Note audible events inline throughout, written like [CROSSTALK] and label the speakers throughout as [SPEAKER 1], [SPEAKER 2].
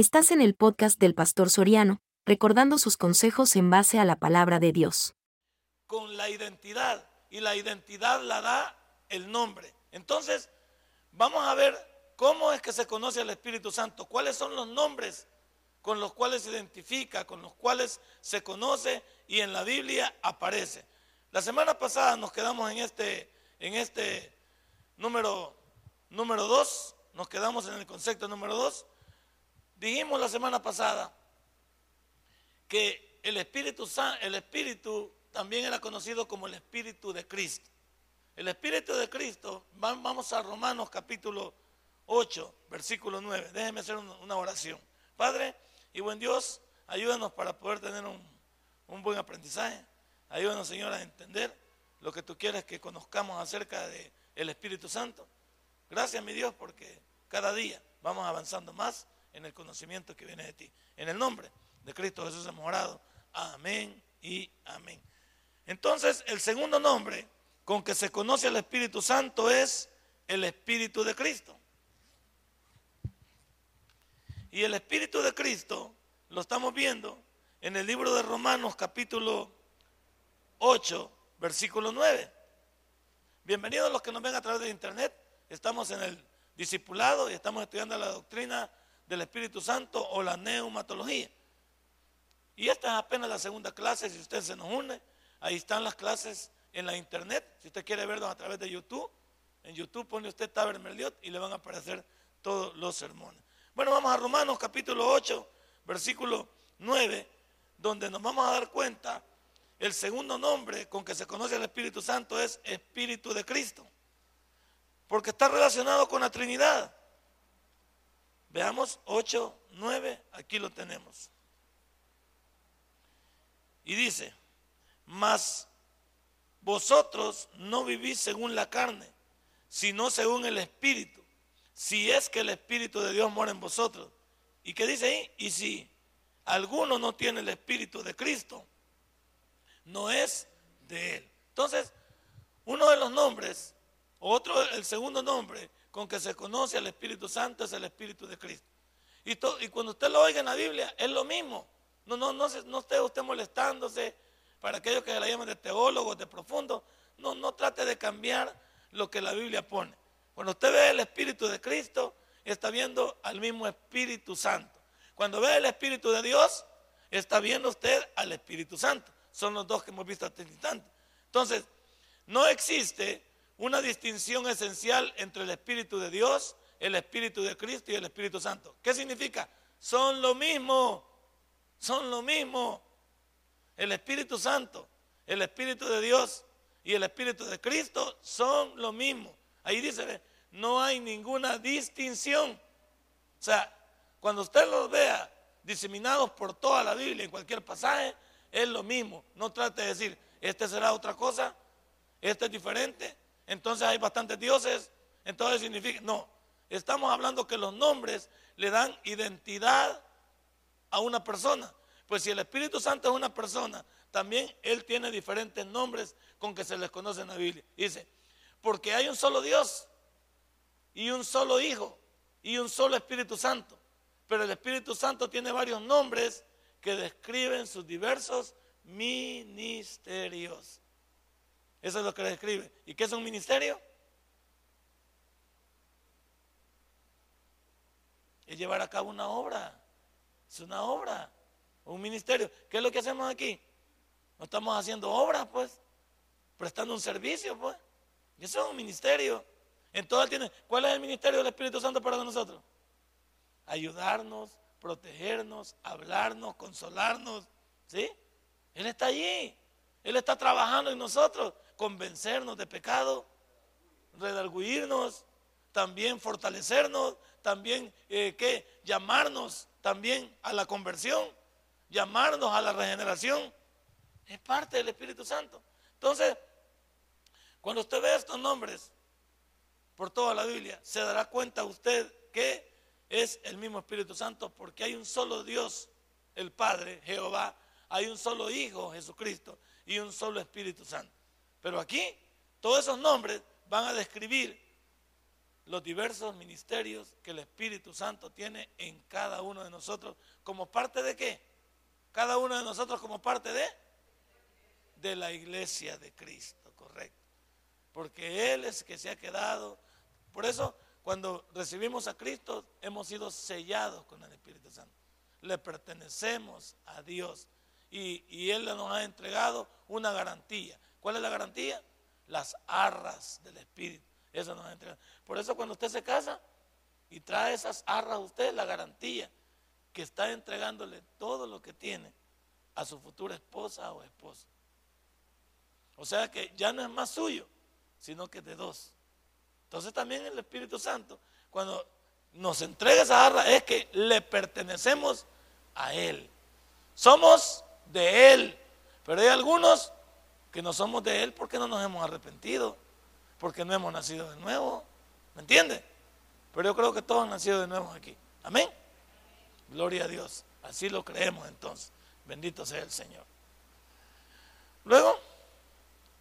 [SPEAKER 1] Estás en el podcast del Pastor Soriano, recordando sus consejos en base a la palabra de Dios.
[SPEAKER 2] Con la identidad, y la identidad la da el nombre. Entonces, vamos a ver cómo es que se conoce al Espíritu Santo, cuáles son los nombres con los cuales se identifica, con los cuales se conoce y en la Biblia aparece. La semana pasada nos quedamos en este, en este número, número 2, nos quedamos en el concepto número 2. Dijimos la semana pasada que el Espíritu, el Espíritu también era conocido como el Espíritu de Cristo. El Espíritu de Cristo, vamos a Romanos capítulo 8, versículo 9. Déjenme hacer una oración. Padre y buen Dios, ayúdanos para poder tener un, un buen aprendizaje. Ayúdanos, Señor, a entender lo que tú quieres que conozcamos acerca del el Espíritu Santo. Gracias, mi Dios, porque cada día vamos avanzando más en el conocimiento que viene de ti. En el nombre de Cristo Jesús hemos orado. Amén y amén. Entonces, el segundo nombre con que se conoce al Espíritu Santo es el Espíritu de Cristo. Y el Espíritu de Cristo lo estamos viendo en el libro de Romanos capítulo 8, versículo 9. Bienvenidos los que nos ven a través de internet. Estamos en el discipulado y estamos estudiando la doctrina del Espíritu Santo o la neumatología. Y esta es apenas la segunda clase, si usted se nos une, ahí están las clases en la internet, si usted quiere verlos a través de YouTube, en YouTube pone usted Taber Merliot y le van a aparecer todos los sermones. Bueno, vamos a Romanos capítulo 8, versículo 9, donde nos vamos a dar cuenta, el segundo nombre con que se conoce al Espíritu Santo es Espíritu de Cristo, porque está relacionado con la Trinidad. Veamos 8, 9, aquí lo tenemos. Y dice, mas vosotros no vivís según la carne, sino según el Espíritu, si es que el Espíritu de Dios mora en vosotros. ¿Y qué dice ahí? Y si alguno no tiene el Espíritu de Cristo, no es de él. Entonces, uno de los nombres, otro, el segundo nombre con que se conoce al Espíritu Santo es el Espíritu de Cristo. Y, y cuando usted lo oiga en la Biblia, es lo mismo. No, no, no, no esté usted molestándose. Para aquellos que la llaman de teólogos, de profundo, no, no trate de cambiar lo que la Biblia pone. Cuando usted ve el Espíritu de Cristo, está viendo al mismo Espíritu Santo. Cuando ve el Espíritu de Dios, está viendo usted al Espíritu Santo. Son los dos que hemos visto hasta el instante. Entonces, no existe una distinción esencial entre el Espíritu de Dios, el Espíritu de Cristo y el Espíritu Santo. ¿Qué significa? Son lo mismo, son lo mismo. El Espíritu Santo, el Espíritu de Dios y el Espíritu de Cristo son lo mismo. Ahí dice, no hay ninguna distinción. O sea, cuando usted los vea diseminados por toda la Biblia en cualquier pasaje, es lo mismo. No trate de decir, este será otra cosa, este es diferente, entonces hay bastantes dioses, entonces significa, no, estamos hablando que los nombres le dan identidad a una persona. Pues si el Espíritu Santo es una persona, también Él tiene diferentes nombres con que se les conoce en la Biblia. Dice, porque hay un solo Dios y un solo Hijo y un solo Espíritu Santo. Pero el Espíritu Santo tiene varios nombres que describen sus diversos ministerios. Eso es lo que describe. ¿Y qué es un ministerio? Es llevar a cabo una obra. Es una obra. Un ministerio. ¿Qué es lo que hacemos aquí? No estamos haciendo obras, pues. Prestando un servicio, pues. Eso es un ministerio. Entonces tiene, ¿cuál es el ministerio del Espíritu Santo para nosotros? Ayudarnos, protegernos, hablarnos, consolarnos. ¿Sí? Él está allí. Él está trabajando en nosotros convencernos de pecado, redarguirnos, también fortalecernos, también eh, que llamarnos también a la conversión, llamarnos a la regeneración. Es parte del Espíritu Santo. Entonces, cuando usted ve estos nombres por toda la Biblia, se dará cuenta usted que es el mismo Espíritu Santo porque hay un solo Dios, el Padre, Jehová, hay un solo Hijo, Jesucristo, y un solo Espíritu Santo. Pero aquí todos esos nombres van a describir los diversos ministerios que el Espíritu Santo tiene en cada uno de nosotros, como parte de qué? Cada uno de nosotros como parte de de la iglesia de Cristo, correcto. Porque Él es que se ha quedado. Por eso, cuando recibimos a Cristo, hemos sido sellados con el Espíritu Santo. Le pertenecemos a Dios. Y, y Él nos ha entregado una garantía. ¿Cuál es la garantía? Las arras del Espíritu. Eso nos ha entregado. Por eso cuando usted se casa y trae esas arras a usted, la garantía que está entregándole todo lo que tiene a su futura esposa o esposo. O sea que ya no es más suyo, sino que de dos. Entonces también el Espíritu Santo, cuando nos entrega esa arra, es que le pertenecemos a Él. Somos de Él. Pero hay algunos que no somos de Él porque no nos hemos arrepentido, porque no hemos nacido de nuevo. ¿Me entiende? Pero yo creo que todos han nacido de nuevo aquí. Amén. Gloria a Dios. Así lo creemos entonces. Bendito sea el Señor. Luego,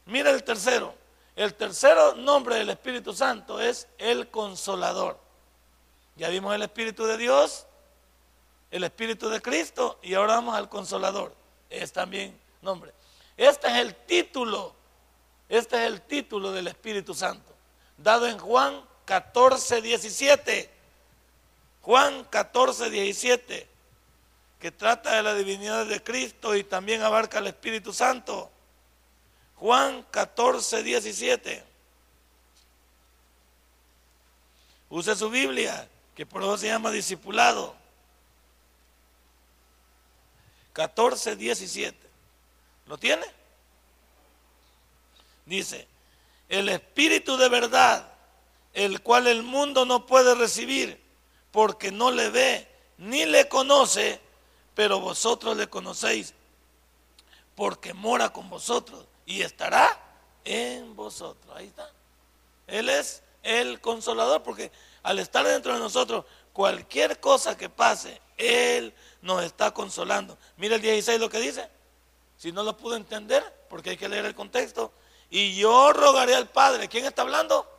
[SPEAKER 2] mira el tercero. El tercero nombre del Espíritu Santo es el consolador. Ya vimos el Espíritu de Dios, el Espíritu de Cristo y ahora vamos al consolador. Es también nombre. Este es el título, este es el título del Espíritu Santo, dado en Juan 14, 17. Juan 14, 17, que trata de la divinidad de Cristo y también abarca el Espíritu Santo. Juan 14, 17. Use su Biblia, que por eso se llama discipulado. 14, 17. ¿Lo tiene? Dice, el Espíritu de verdad, el cual el mundo no puede recibir porque no le ve ni le conoce, pero vosotros le conocéis, porque mora con vosotros y estará en vosotros. Ahí está. Él es el consolador, porque al estar dentro de nosotros, cualquier cosa que pase, Él nos está consolando. Mira el 16 lo que dice. Si no lo pudo entender, porque hay que leer el contexto. Y yo rogaré al Padre. ¿Quién está hablando?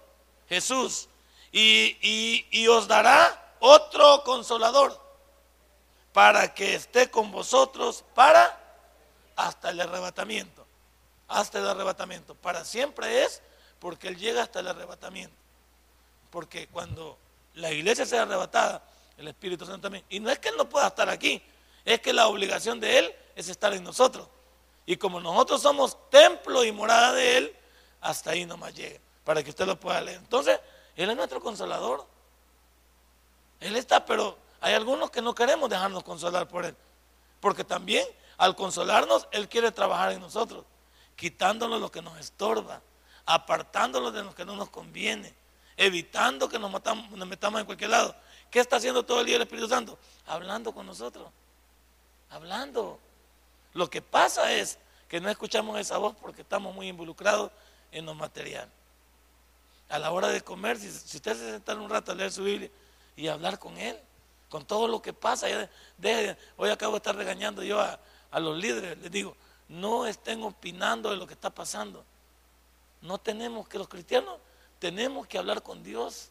[SPEAKER 2] Jesús. Y, y os dará otro consolador para que esté con vosotros para hasta el arrebatamiento. Hasta el arrebatamiento. Para siempre es porque Él llega hasta el arrebatamiento. Porque cuando la iglesia sea arrebatada, el Espíritu Santo también. Y no es que Él no pueda estar aquí, es que la obligación de Él es estar en nosotros. Y como nosotros somos templo y morada de Él, hasta ahí nomás llega, para que usted lo pueda leer. Entonces, Él es nuestro consolador. Él está, pero hay algunos que no queremos dejarnos consolar por Él. Porque también al consolarnos, Él quiere trabajar en nosotros, quitándonos lo que nos estorba, apartándonos de lo que no nos conviene, evitando que nos, nos metamos en cualquier lado. ¿Qué está haciendo todo el día el Espíritu Santo? Hablando con nosotros. Hablando. Lo que pasa es que no escuchamos esa voz porque estamos muy involucrados en lo material. A la hora de comer, si, si usted se sienta un rato a leer su Biblia, y hablar con Él, con todo lo que pasa. hoy acabo de estar regañando yo a, los líderes, les digo, no estén opinando de lo que está pasando. No tenemos que los cristianos tenemos que hablar con Dios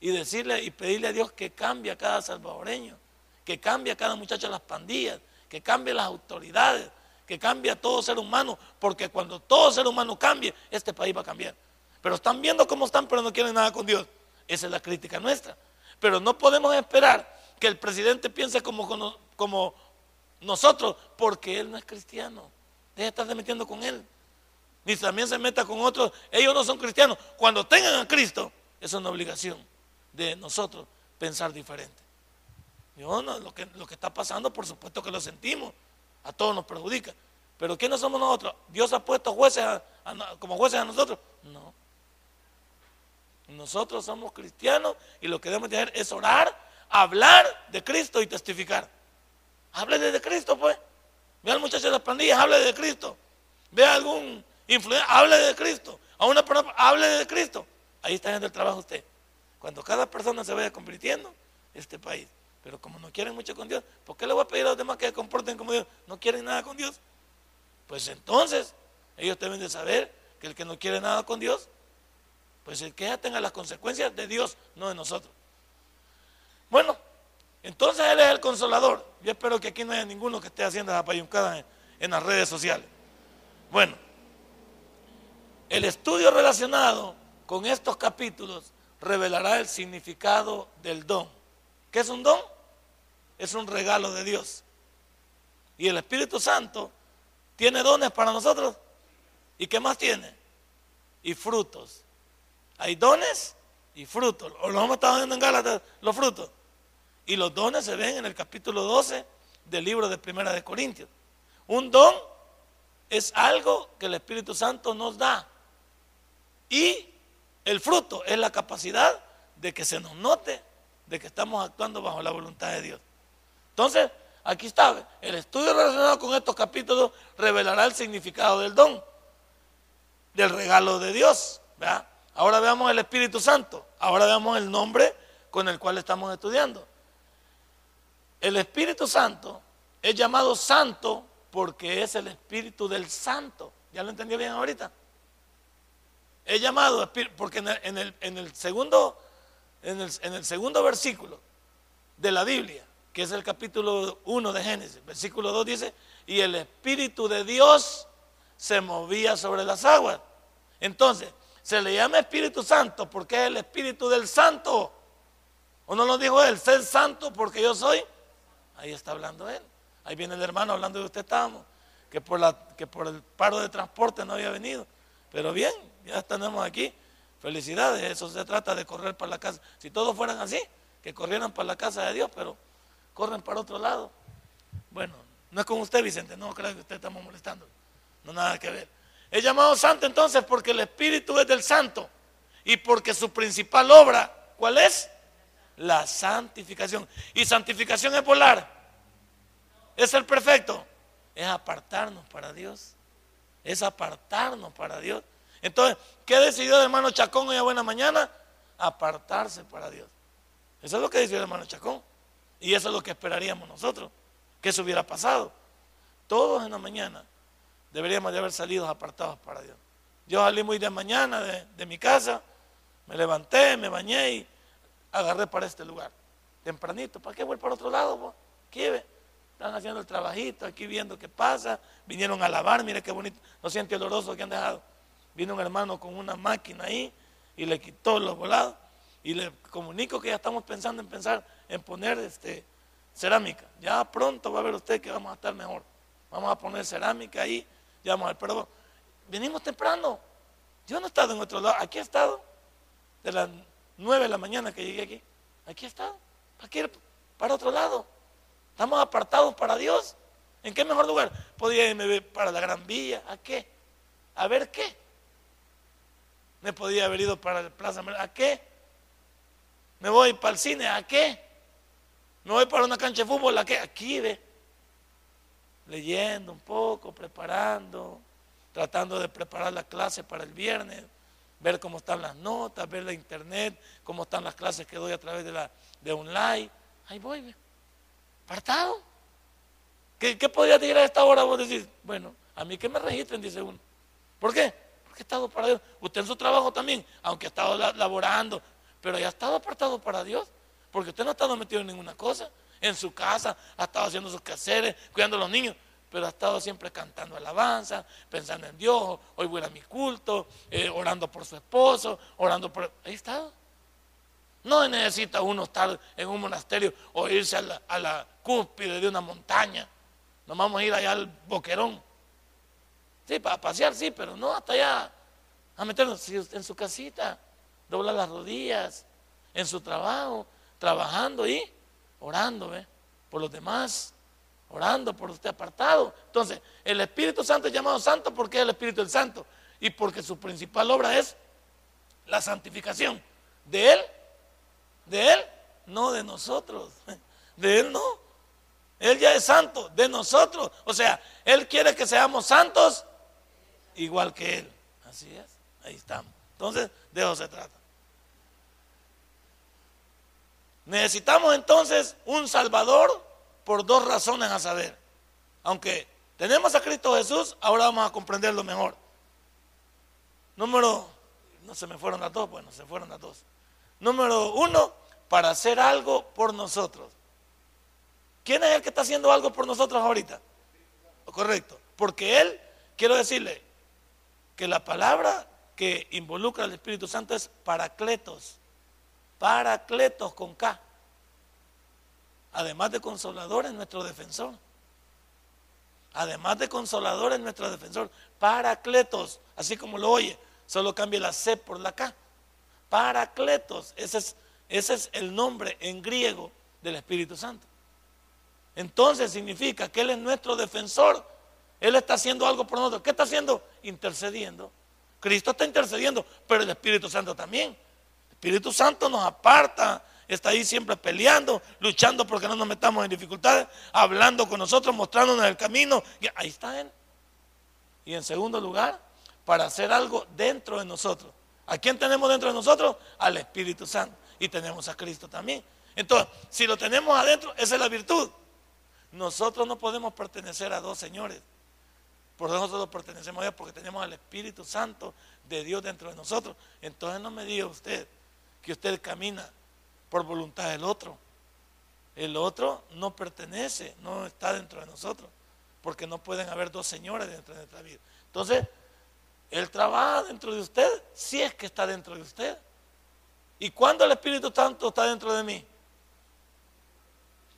[SPEAKER 2] y decirle y pedirle a Dios que cambie a cada salvadoreño, que cambie a cada muchacho de las pandillas, que cambie las autoridades, que cambie a todo ser humano, porque cuando todo ser humano cambie, este país va a cambiar. Pero están viendo cómo están, pero no quieren nada con Dios. Esa es la crítica nuestra. Pero no podemos esperar que el presidente piense como, como nosotros, porque él no es cristiano. Deja de estarse metiendo con él. Ni también se meta con otros. Ellos no son cristianos. Cuando tengan a Cristo, es una obligación de nosotros pensar diferente. Yo no, lo, que, está pasando, por supuesto que lo sentimos. A todos nos perjudica. Pero ¿quiénes somos nosotros? ¿Dios ha puesto jueces como jueces a nosotros? No. Nosotros somos cristianos y lo que debemos hacer es orar, hablar de Cristo y testificar. Hable de Cristo, pues. Ve al muchacho de las pandillas, hable de Cristo. Ve a algún influencer, hable de Cristo. A una persona, hable de Cristo. Ahí está haciendo el trabajo usted. Cuando cada persona se vaya convirtiendo, este país. Pero como no quieren mucho con Dios, ¿por qué le voy a pedir a los demás que se comporten como Dios? No quieren nada con Dios. Pues entonces, ellos deben de saber que el que no quiere nada con Dios Pues el que ya tenga las consecuencias de Dios, no de nosotros. Bueno, entonces Él es el consolador. Yo espero que aquí no haya ninguno que esté haciendo la payuncada en, en las redes sociales. Bueno, el estudio relacionado con estos capítulos revelará el significado del don. ¿Qué es un don? Es un regalo de Dios. Y el Espíritu Santo tiene dones para nosotros. ¿Y qué más tiene? Y frutos. Hay dones y frutos. Lo hemos estado viendo en Gálatas, los frutos. Y los dones se ven en el capítulo 12 del libro de Primera de Corintios. Un don es algo que el Espíritu Santo nos da. Y el fruto es la capacidad de que se nos note de que estamos actuando bajo la voluntad de Dios. Entonces, aquí está, el estudio relacionado con estos capítulos revelará el significado del don, del regalo de Dios. Ahora veamos el Espíritu Santo, ahora veamos el nombre con el cual estamos estudiando. El Espíritu Santo es llamado santo porque es el Espíritu del Santo. ¿Ya lo entendió bien ahorita? Es llamado porque en el, segundo, en el, segundo versículo de la Biblia, que es el capítulo 1 de Génesis, versículo 2 dice, y el Espíritu de Dios se movía sobre las aguas. Entonces, se le llama Espíritu Santo porque es el Espíritu del Santo. ¿O no lo dijo él? Ser santo porque yo soy. Ahí está hablando él. Ahí viene el hermano hablando de usted estábamos, que por, la, que por el paro de transporte no había venido. Pero bien, ya tenemos aquí. Felicidades, eso se trata de correr para la casa. Si todos fueran así, que corrieran para la casa de Dios, pero corren para otro lado. Bueno, no es con usted, Vicente, no creo que usted estamos molestando. No nada que ver. Es llamado santo entonces porque el Espíritu es del santo y porque su principal obra, ¿cuál es? La santificación. Y santificación es volar. Es el perfecto. Es apartarnos para Dios. Es apartarnos para Dios. Entonces, ¿qué decidió el hermano Chacón hoy a buena mañana? Apartarse para Dios. Eso es lo que decidió el hermano Chacón. Y eso es lo que esperaríamos nosotros, que eso hubiera pasado. Todos en la mañana deberíamos de haber salido apartados para Dios. Yo salí muy de mañana de, mi casa, me levanté, me bañé y agarré para este lugar. Tempranito, ¿para qué voy para otro lado? Aquí están haciendo el trabajito, aquí viendo qué pasa. Vinieron a lavar, mire qué bonito, no siente oloroso que han dejado. Vino un hermano con una máquina ahí y le quitó los volados. Y le comunico que ya estamos pensando en pensar en poner este, cerámica. Ya pronto va a ver usted que vamos a estar mejor. Vamos a poner cerámica ahí. Ya vamos a ver, pero venimos temprano. Yo no he estado en otro lado. Aquí he estado. De las nueve de la mañana que llegué aquí. Aquí he estado. ¿Para qué ir para otro lado? Estamos apartados para Dios. ¿En qué mejor lugar? Podría irme para la Gran Villa. ¿A qué? ¿A ver qué? Me podía haber ido para el Plaza ¿A qué? Me voy para el cine. ¿A qué? Me voy para una cancha de fútbol. ¿A qué? Aquí ve. Leyendo un poco, preparando, tratando de preparar la clase para el viernes, ver cómo están las notas, ver la internet, cómo están las clases que doy a través de la de online. Ahí voy, ve. Apartado. ¿Qué, ¿Qué podría decir a esta hora vos decís? Bueno, a mí que me registren, dice uno. ¿Por qué? Porque he estado para Dios. Usted en su trabajo también, aunque ha estado laborando, pero ya ha estado apartado para Dios. Porque usted no ha estado metido en ninguna cosa. En su casa ha estado haciendo sus quehaceres, cuidando a los niños, pero ha estado siempre cantando alabanza, pensando en Dios. Hoy voy a mi culto, eh, orando por su esposo, orando por. Ahí está. No necesita uno estar en un monasterio o irse a la, a la cúspide de una montaña. Nos vamos a ir allá al boquerón. Sí, para pasear, sí, pero no hasta allá. A meternos en su casita, dobla las rodillas, en su trabajo, trabajando y orando, ¿ve? Por los demás, orando por usted apartado. Entonces, el Espíritu Santo es llamado santo porque es el Espíritu del Santo y porque su principal obra es la santificación. De Él, de Él, no de nosotros. [LAUGHS] De Él no. Él ya es santo, de nosotros. O sea, Él quiere que seamos santos igual que Él. Así es, ahí estamos. Entonces, de eso se trata. Necesitamos entonces un Salvador por dos razones a saber. Aunque tenemos a Cristo Jesús, ahora vamos a comprenderlo mejor. Número, no se me fueron las dos, bueno, se fueron las dos. Número uno, para hacer algo por nosotros. ¿Quién es el que está haciendo algo por nosotros ahorita? Correcto. Porque Él, quiero decirle, que la palabra que involucra al Espíritu Santo es paracletos. Paracletos con K. Además de consolador es nuestro defensor. Además de consolador es nuestro defensor. Paracletos, así como lo oye, solo cambia la C por la K. Paracletos, ese es, ese es el nombre en griego del Espíritu Santo. Entonces significa que Él es nuestro defensor. Él está haciendo algo por nosotros. ¿Qué está haciendo? Intercediendo. Cristo está intercediendo, pero el Espíritu Santo también. Espíritu Santo nos aparta, está ahí siempre peleando, luchando porque no nos metamos en dificultades, hablando con nosotros, mostrándonos el camino. Ahí está Él. Y en segundo lugar, para hacer algo dentro de nosotros. ¿A quién tenemos dentro de nosotros? Al Espíritu Santo. Y tenemos a Cristo también. Entonces, si lo tenemos adentro, esa es la virtud. Nosotros no podemos pertenecer a dos señores. Por eso nosotros pertenecemos a Dios porque tenemos al Espíritu Santo de Dios dentro de nosotros. Entonces no me diga usted que usted camina por voluntad del otro. El otro no pertenece, no está dentro de nosotros, porque no pueden haber dos señores dentro de nuestra vida. Entonces, Él trabaja dentro de usted si es que está dentro de usted. ¿Y cuando el Espíritu Santo está dentro de mí?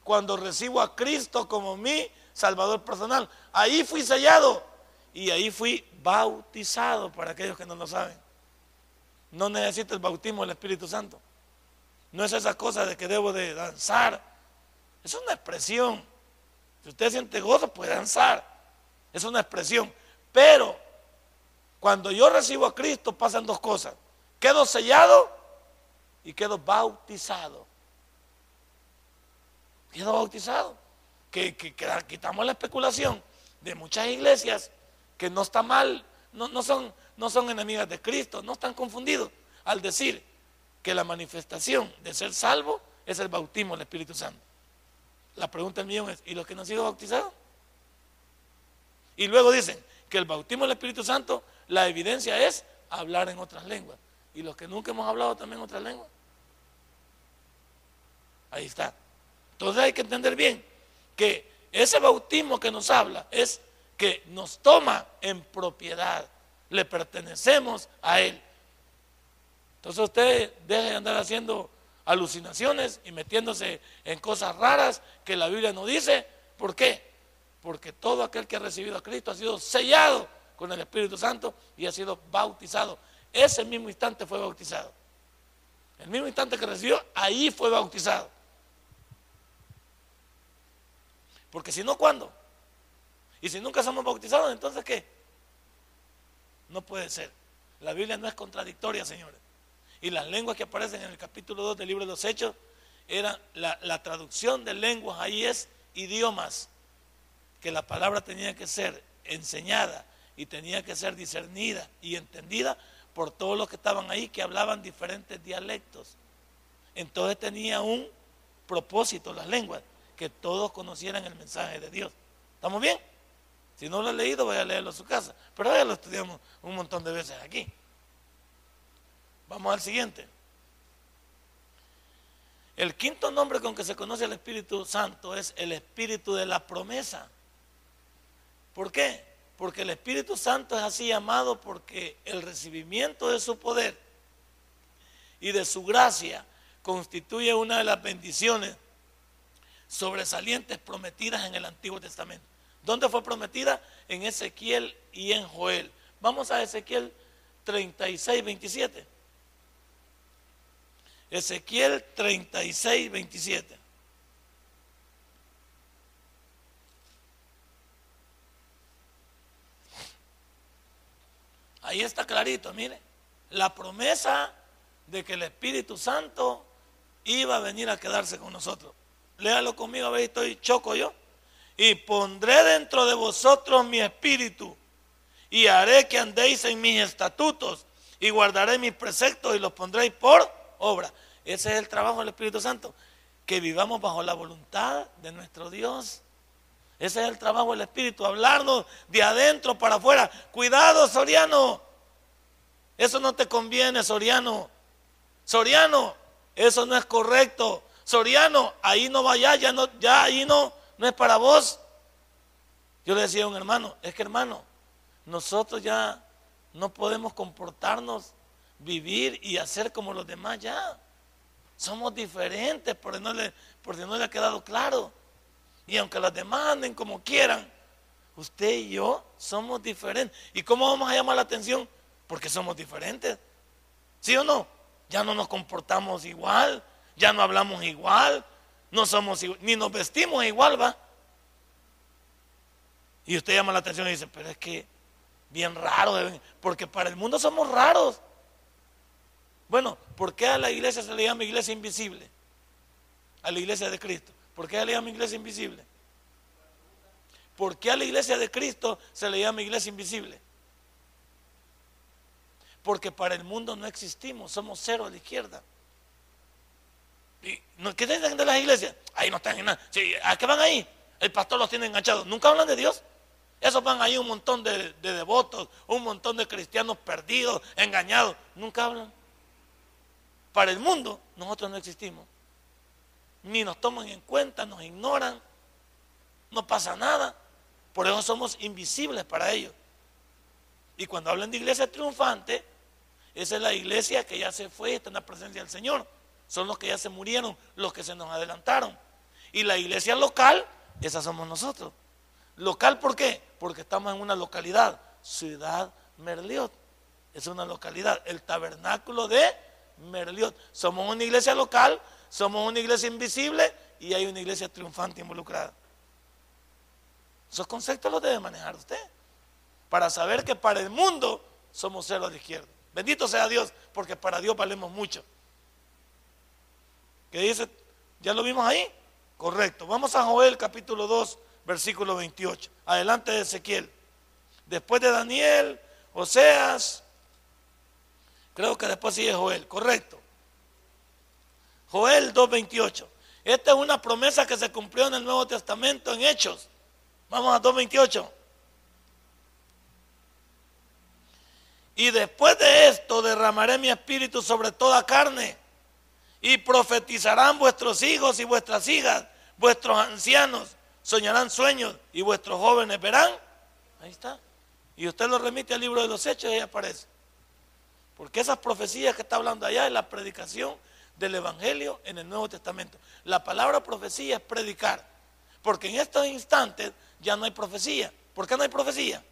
[SPEAKER 2] cuando recibo a Cristo como mi Salvador personal. Ahí fui sellado y ahí fui bautizado para aquellos que no lo saben. No necesito el bautismo del Espíritu Santo. No es esa cosa de que debo de danzar. Es una expresión. Si usted siente gozo, puede danzar. Es una expresión. Pero cuando yo recibo a Cristo pasan dos cosas. Quedo sellado y quedo bautizado quedó bautizado. Que, quitamos la especulación de muchas iglesias que no está mal, no, no, son, no son enemigas de Cristo, no están confundidos al decir que la manifestación de ser salvo es el bautismo del Espíritu Santo. La pregunta del millón es, ¿y los que no han sido bautizados? Y luego dicen que el bautismo del Espíritu Santo, la evidencia es hablar en otras lenguas. ¿Y los que nunca hemos hablado también en otras lenguas? Ahí está. Entonces hay que entender bien que ese bautismo que nos habla es que nos toma en propiedad, le pertenecemos a Él. Entonces usted deje de andar haciendo alucinaciones y metiéndose en cosas raras que la Biblia no dice. ¿Por qué? Porque todo aquel que ha recibido a Cristo ha sido sellado con el Espíritu Santo y ha sido bautizado. Ese mismo instante fue bautizado. El mismo instante que recibió, ahí fue bautizado. Porque si no, ¿cuándo? Y si nunca somos bautizados, entonces ¿qué? No puede ser. La Biblia no es contradictoria, señores. Y las lenguas que aparecen en el capítulo 2 del libro de los Hechos, era la, la traducción de lenguas ahí es idiomas, que la palabra tenía que ser enseñada y tenía que ser discernida y entendida por todos los que estaban ahí que hablaban diferentes dialectos. Entonces tenía un propósito las lenguas que todos conocieran el mensaje de Dios. ¿Estamos bien? Si no lo ha leído, vaya a leerlo en su casa. Pero ya lo estudiamos un montón de veces aquí. Vamos al siguiente. El quinto nombre con que se conoce al Espíritu Santo es el Espíritu de la promesa. ¿Por qué? Porque el Espíritu Santo es así llamado porque el recibimiento de su poder y de su gracia constituye una de las bendiciones sobresalientes prometidas en el Antiguo Testamento. ¿Dónde fue prometida? En Ezequiel y en Joel. Vamos a Ezequiel 36, 27. Ezequiel 36, 27. Ahí está clarito, mire. La promesa de que el Espíritu Santo iba a venir a quedarse con nosotros. Léalo conmigo, a ver, estoy choco yo. Y pondré dentro de vosotros mi espíritu y haré que andéis en mis estatutos y guardaré mis preceptos y los pondréis por obra. Ese es el trabajo del Espíritu Santo, que vivamos bajo la voluntad de nuestro Dios. Ese es el trabajo del Espíritu, hablarnos de adentro para afuera. Cuidado, Soriano. eso no te conviene, Soriano. Soriano, eso no es correcto. Soriano, ahí no vaya, ya no, ya ahí no, no es para vos. Yo le decía a un hermano, es que hermano, nosotros ya no podemos comportarnos, vivir y hacer como los demás ya. Somos diferentes, porque no le, no le ha quedado claro. Y aunque los demás anden como quieran, usted y yo somos diferentes. ¿Y cómo vamos a llamar la atención? Porque somos diferentes. ¿Sí o no? Ya no nos comportamos igual, ya no hablamos igual, no somos igual, ni nos vestimos igual, va. Y usted llama la atención y dice, pero es que bien raro, porque para el mundo somos raros. Bueno, ¿por qué a la iglesia se le llama iglesia invisible? A la iglesia de Cristo. ¿Por qué se le llama iglesia invisible? ¿Por qué a la iglesia de Cristo se le llama iglesia invisible? Porque para el mundo no existimos, somos cero a la izquierda. ¿Y ¿Qué dicen de las iglesias? Ahí no están en nada. ¿A qué van ahí? El pastor los tiene enganchados. ¿Nunca hablan de Dios? Esos van ahí un montón de, devotos, un montón de cristianos perdidos, engañados. Nunca hablan. Para el mundo, nosotros no existimos. Ni nos toman en cuenta, nos ignoran. No pasa nada. Por eso somos invisibles para ellos. Y cuando hablan de iglesia triunfante, esa es la iglesia que ya se fue, está en la presencia del Señor. Son los que ya se murieron, los que se nos adelantaron. Y la iglesia local, esa somos nosotros. ¿Local por qué? Porque estamos en una localidad, Ciudad Merliot. Es una localidad, el tabernáculo de Merliot. Somos una iglesia local, somos una iglesia invisible y hay una iglesia triunfante involucrada. Esos conceptos los debe manejar usted para saber que para el mundo somos cero la izquierda. Bendito sea Dios, porque para Dios valemos mucho. ¿Qué dice? ¿Ya lo vimos ahí? Correcto. Vamos a Joel capítulo 2, versículo 28. Adelante de Ezequiel. Después de Daniel, Oseas, creo que después sigue Joel, correcto. Joel 2.28. Esta es una promesa que se cumplió en el Nuevo Testamento en Hechos. Vamos a 2.28. Y después de esto derramaré mi espíritu sobre toda carne y profetizarán vuestros hijos y vuestras hijas, vuestros ancianos soñarán sueños y vuestros jóvenes verán. Ahí está. Y usted lo remite al libro de los hechos y ahí aparece. Porque esas profecías que está hablando allá es la predicación del Evangelio en el Nuevo Testamento. La palabra profecía es predicar. Porque en estos instantes ya no hay profecía. ¿Por qué no hay profecía?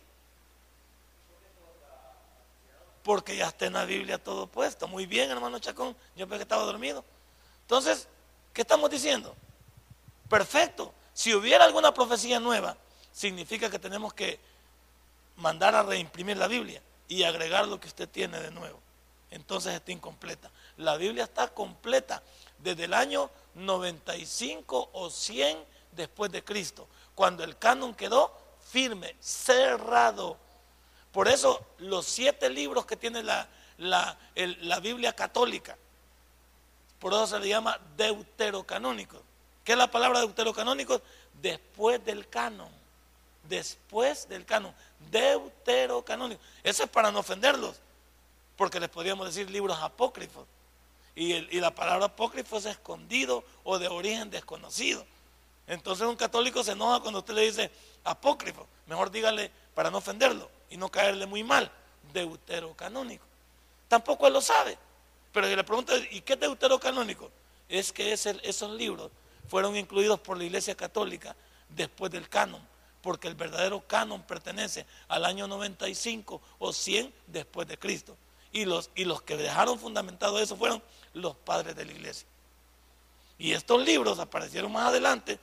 [SPEAKER 2] Porque ya está en la Biblia todo puesto. Muy bien, hermano Chacón. Yo pensé que estaba dormido. Entonces, ¿qué estamos diciendo? Perfecto. Si hubiera alguna profecía nueva, significa que tenemos que mandar a reimprimir la Biblia y agregar lo que usted tiene de nuevo. Entonces está incompleta. La Biblia está completa desde el año 95 o 100 después de Cristo, cuando el canon quedó firme, cerrado. Por eso los siete libros que tiene la, la, Biblia católica, por eso se le llama deuterocanónico. ¿Qué es la palabra deuterocanónico? Después del canon. Después del canon. Deuterocanónico. Eso es para no ofenderlos. Porque les podríamos decir libros apócrifos. Y, y la palabra apócrifo es escondido o de origen desconocido. Entonces un católico se enoja cuando usted le dice apócrifo. Mejor dígale para no ofenderlo y no caerle muy mal. Deuterocanónico. Tampoco él lo sabe. Pero si le pregunta, ¿y qué es deuterocanónico? Es que esos libros fueron incluidos por la Iglesia Católica después del canon, porque el verdadero canon pertenece al año 95 o 100 después de Cristo. Y los, y los que dejaron fundamentado eso fueron los padres de la iglesia. Y estos libros aparecieron más adelante,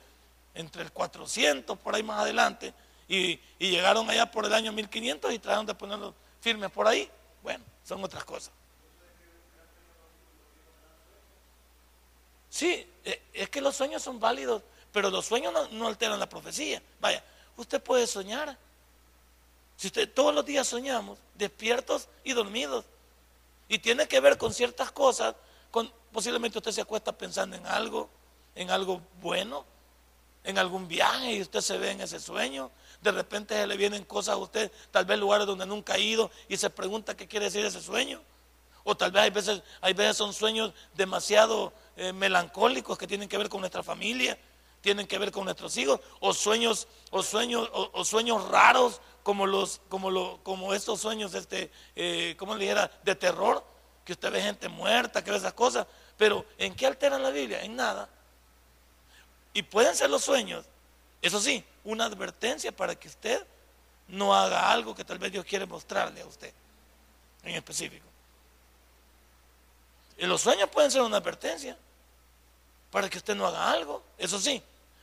[SPEAKER 2] entre el 400 por ahí más adelante, y, llegaron allá por el año 1500 y trataron de ponerlos firmes por ahí. Bueno, son otras cosas. Sí, eh, es que los sueños son válidos, pero los sueños no, alteran la profecía. Vaya, usted puede soñar. Si usted todos los días soñamos, despiertos y dormidos, y tiene que ver con ciertas cosas, con, posiblemente usted se acuesta pensando en algo, en algo bueno, en algún viaje y usted se ve en ese sueño. De repente se le vienen cosas a usted, tal vez lugares donde nunca ha ido y se pregunta qué quiere decir ese sueño. O tal vez hay veces, hay veces son sueños demasiado eh, melancólicos que tienen que ver con nuestra familia, tienen que ver con nuestros hijos, o sueños, o sueños, o, sueños raros como los, como lo, como estos sueños, este, eh, ¿cómo le dijera? De terror, que usted ve gente muerta, que ve esas cosas. Pero ¿en qué alteran la Biblia? En nada. Y pueden ser los sueños, eso sí, una advertencia para que usted no haga algo que tal vez Dios quiere mostrarle a usted en específico. Y los sueños pueden ser una advertencia para que usted no haga algo, eso sí,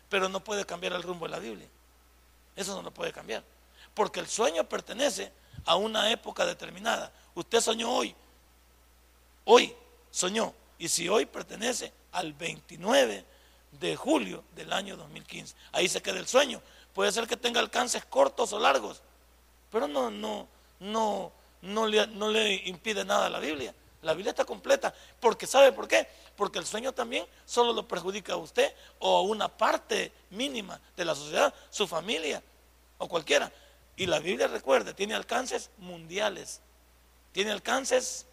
[SPEAKER 2] pero no puede cambiar el rumbo de la Biblia. Eso no lo puede cambiar. Porque el sueño pertenece a una época determinada. Usted soñó hoy. Hoy soñó. Y si hoy pertenece al 29 de julio del año 2015. Ahí se queda el sueño. Puede ser que tenga alcances cortos o largos, pero no, no, no, no le, no le impide nada a la Biblia. La Biblia está completa. Porque ¿sabe por qué? Porque el sueño también solo lo perjudica a usted o a una parte mínima de la sociedad, su familia o cualquiera. Y la Biblia, recuerde, tiene alcances mundiales. Tiene alcances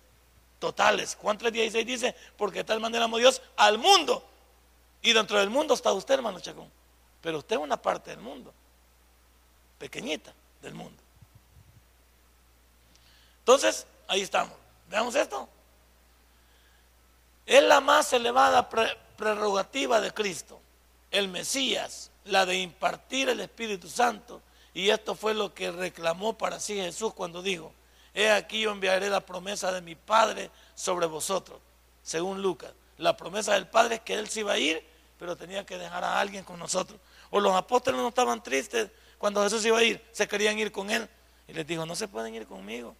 [SPEAKER 2] totales. Juan 3.16 dice, porque de tal manera amó Dios al mundo y dentro del mundo está usted, hermano Chacón. Pero usted es una parte del mundo. Pequeñita del mundo. Entonces, ahí estamos. Veamos esto. Es la más elevada prerrogativa de Cristo, el Mesías, la de impartir el Espíritu Santo. Y esto fue lo que reclamó para sí Jesús cuando dijo, he aquí yo enviaré la promesa de mi Padre sobre vosotros, según Lucas. La promesa del Padre es que Él se iba a ir pero tenía que dejar a alguien con nosotros. O los apóstoles no estaban tristes cuando Jesús iba a ir, se querían ir con él. Y les dijo, no se pueden ir conmigo,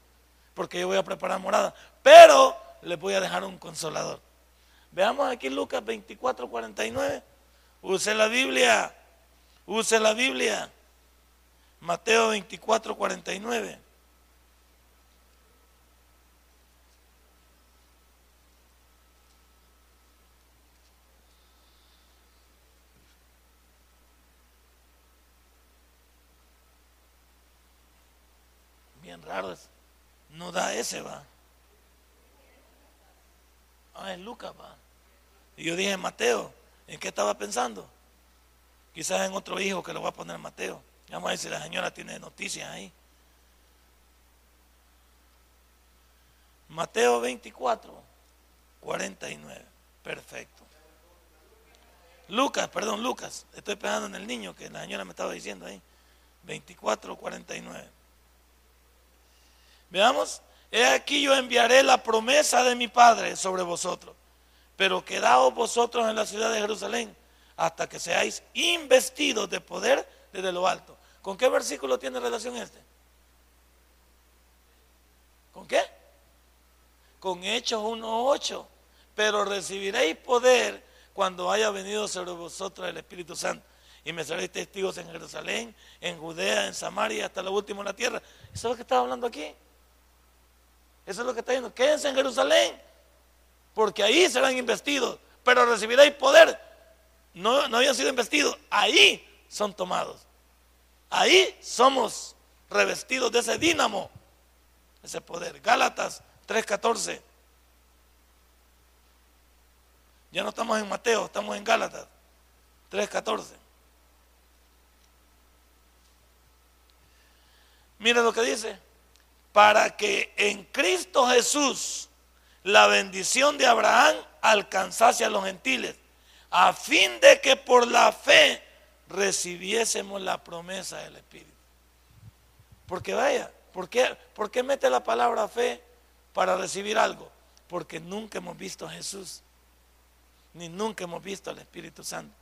[SPEAKER 2] porque yo voy a preparar morada, pero les voy a dejar un consolador. Veamos aquí Lucas 24, 49. Use la Biblia, use la Biblia. Mateo 24, 49. Raro No da ese, va. Ah, es Lucas, va. Y yo dije, Mateo, ¿en qué estaba pensando? Quizás en otro hijo que lo va a poner Mateo. Vamos a ver si la señora tiene noticias ahí. Mateo 24, 49. Perfecto. Lucas, perdón, Lucas. Estoy pensando en el niño que la señora me estaba diciendo ahí. 24, 49. Veamos, he aquí yo enviaré la promesa de mi Padre sobre vosotros, pero quedaos vosotros en la ciudad de Jerusalén hasta que seáis investidos de poder desde lo alto. ¿Con qué versículo tiene relación este? ¿Con qué? Con Hechos 1.8. Pero recibiréis poder cuando haya venido sobre vosotros el Espíritu Santo. Y me seréis testigos en Jerusalén, en Judea, en Samaria, hasta lo último en la tierra. ¿Eso es lo estaba hablando aquí? Eso es lo que está diciendo. Quédense en Jerusalén, porque ahí serán investidos, pero recibiréis poder. No, no habían sido investidos, ahí son tomados. Ahí somos revestidos de ese dínamo, ese poder. Gálatas 3:14. Ya no estamos en Mateo, estamos en Gálatas 3:14. Mira lo que dice para que en Cristo Jesús la bendición de Abraham alcanzase a los gentiles, a fin de que por la fe recibiésemos la promesa del Espíritu. Porque vaya, ¿por qué, ¿por qué mete la palabra fe para recibir algo? Porque nunca hemos visto a Jesús, ni nunca hemos visto al Espíritu Santo.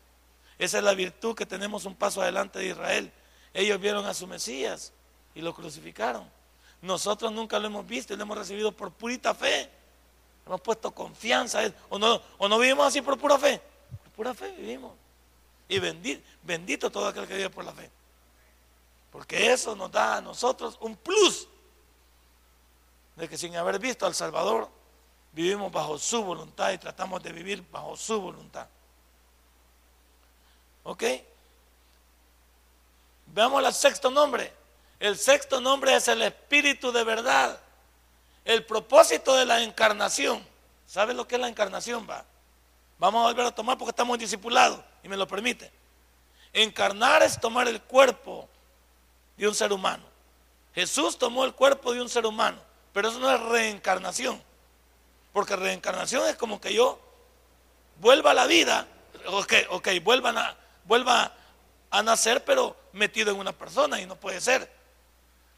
[SPEAKER 2] Esa es la virtud que tenemos un paso adelante de Israel. Ellos vieron a su Mesías y lo crucificaron. Nosotros nunca lo hemos visto y lo hemos recibido por purita fe. Hemos puesto confianza. ¿O no, o no vivimos así por pura fe? Por pura fe vivimos. Y bendito, bendito todo aquel que vive por la fe. Porque eso nos da a nosotros un plus de que sin haber visto al Salvador, vivimos bajo su voluntad y tratamos de vivir bajo su voluntad. ¿Ok? Veamos el sexto nombre. El sexto nombre es el Espíritu de verdad. El propósito de la encarnación. ¿Sabe lo que es la encarnación? Va. Vamos a volver a tomar porque estamos discipulados y me lo permite. Encarnar es tomar el cuerpo de un ser humano. Jesús tomó el cuerpo de un ser humano, pero eso no es reencarnación. Porque reencarnación es como que yo vuelva a la vida, ok, ok, a, vuelva a nacer, pero metido en una persona y no puede ser.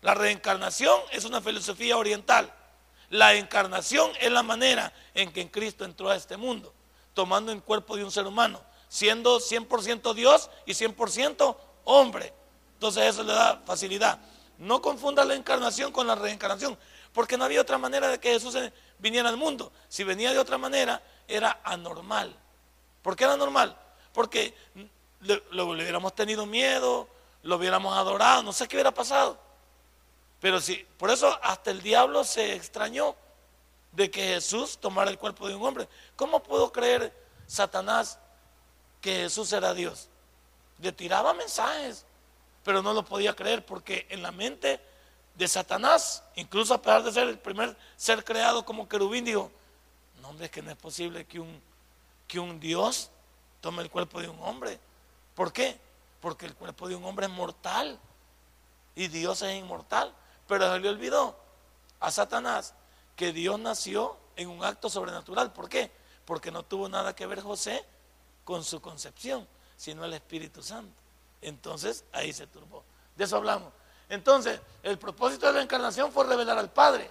[SPEAKER 2] La reencarnación es una filosofía oriental. La encarnación es la manera en que Cristo entró a este mundo, tomando el cuerpo de un ser humano, siendo 100% Dios y 100% hombre. Entonces eso le da facilidad. No confunda la encarnación con la reencarnación, porque no había otra manera de que Jesús viniera al mundo. Si venía de otra manera, era anormal. ¿Por qué era normal? Porque le, le, hubiéramos tenido miedo, lo hubiéramos adorado, no sé qué hubiera pasado. Pero sí, por eso hasta el diablo se extrañó de que Jesús tomara el cuerpo de un hombre. ¿Cómo pudo creer Satanás que Jesús era Dios? Le tiraba mensajes, pero no lo podía creer porque en la mente de Satanás, incluso a pesar de ser el primer ser creado como querubín, dijo, no hombre, es que no es posible que un, que un Dios tome el cuerpo de un hombre. ¿Por qué? Porque el cuerpo de un hombre es mortal y Dios es inmortal. Pero se le olvidó a Satanás que Dios nació en un acto sobrenatural. ¿Por qué? Porque no tuvo nada que ver José con su concepción, sino el Espíritu Santo. Entonces ahí se turbó. De eso hablamos. Entonces, el propósito de la encarnación fue revelar al Padre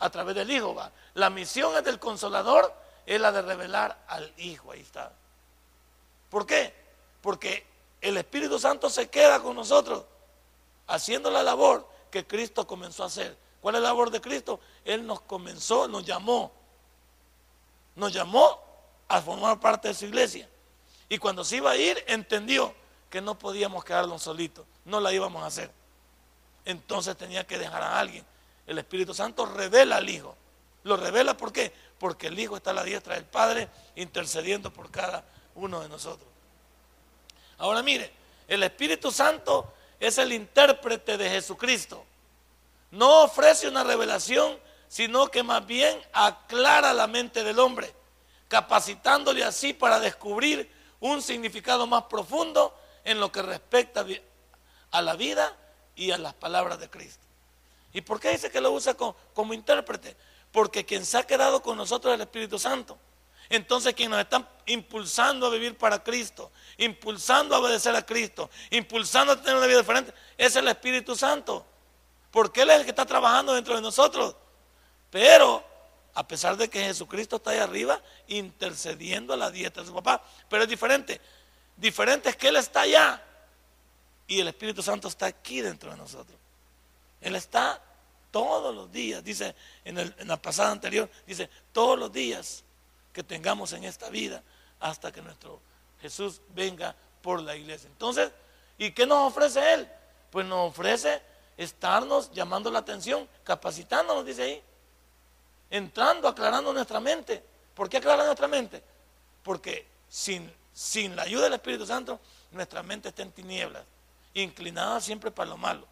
[SPEAKER 2] a través del Hijo. La misión es del Consolador, es la de revelar al Hijo. Ahí está. ¿Por qué? Porque el Espíritu Santo se queda con nosotros haciendo la labor que Cristo comenzó a hacer. ¿Cuál es la labor de Cristo? Él nos comenzó, nos llamó. Nos llamó a formar parte de su iglesia. Y cuando se iba a ir, entendió que no podíamos quedarnos solitos. No la íbamos a hacer. Entonces tenía que dejar a alguien. El Espíritu Santo revela al Hijo. Lo revela ¿por qué? Porque el Hijo está a la diestra del Padre intercediendo por cada uno de nosotros. Ahora mire, el Espíritu Santo es el intérprete de Jesucristo. No ofrece una revelación, sino que más bien aclara la mente del hombre, capacitándole así para descubrir un significado más profundo en lo que respecta a la vida y a las palabras de Cristo. ¿Y por qué dice que lo usa como, como intérprete? Porque quien se ha quedado con nosotros es el Espíritu Santo. Entonces quien nos está impulsando a vivir para Cristo, impulsando a obedecer a Cristo, impulsando a tener una vida diferente, es el Espíritu Santo. Porque Él es el que está trabajando dentro de nosotros. Pero, a pesar de que Jesucristo está ahí arriba, intercediendo a la dieta de su papá. Pero es diferente. Diferente es que Él está allá y el Espíritu Santo está aquí dentro de nosotros. Él está todos los días, dice en, en la pasada anterior, dice, todos los días que tengamos en esta vida hasta que nuestro Jesús venga por la iglesia. Entonces, ¿y qué nos ofrece Él? Pues nos ofrece estarnos llamando la atención, capacitándonos, dice ahí, entrando, aclarando nuestra mente. ¿Por qué aclarar nuestra mente? Porque sin, sin la ayuda del Espíritu Santo, nuestra mente está en tinieblas, inclinada siempre para lo malo.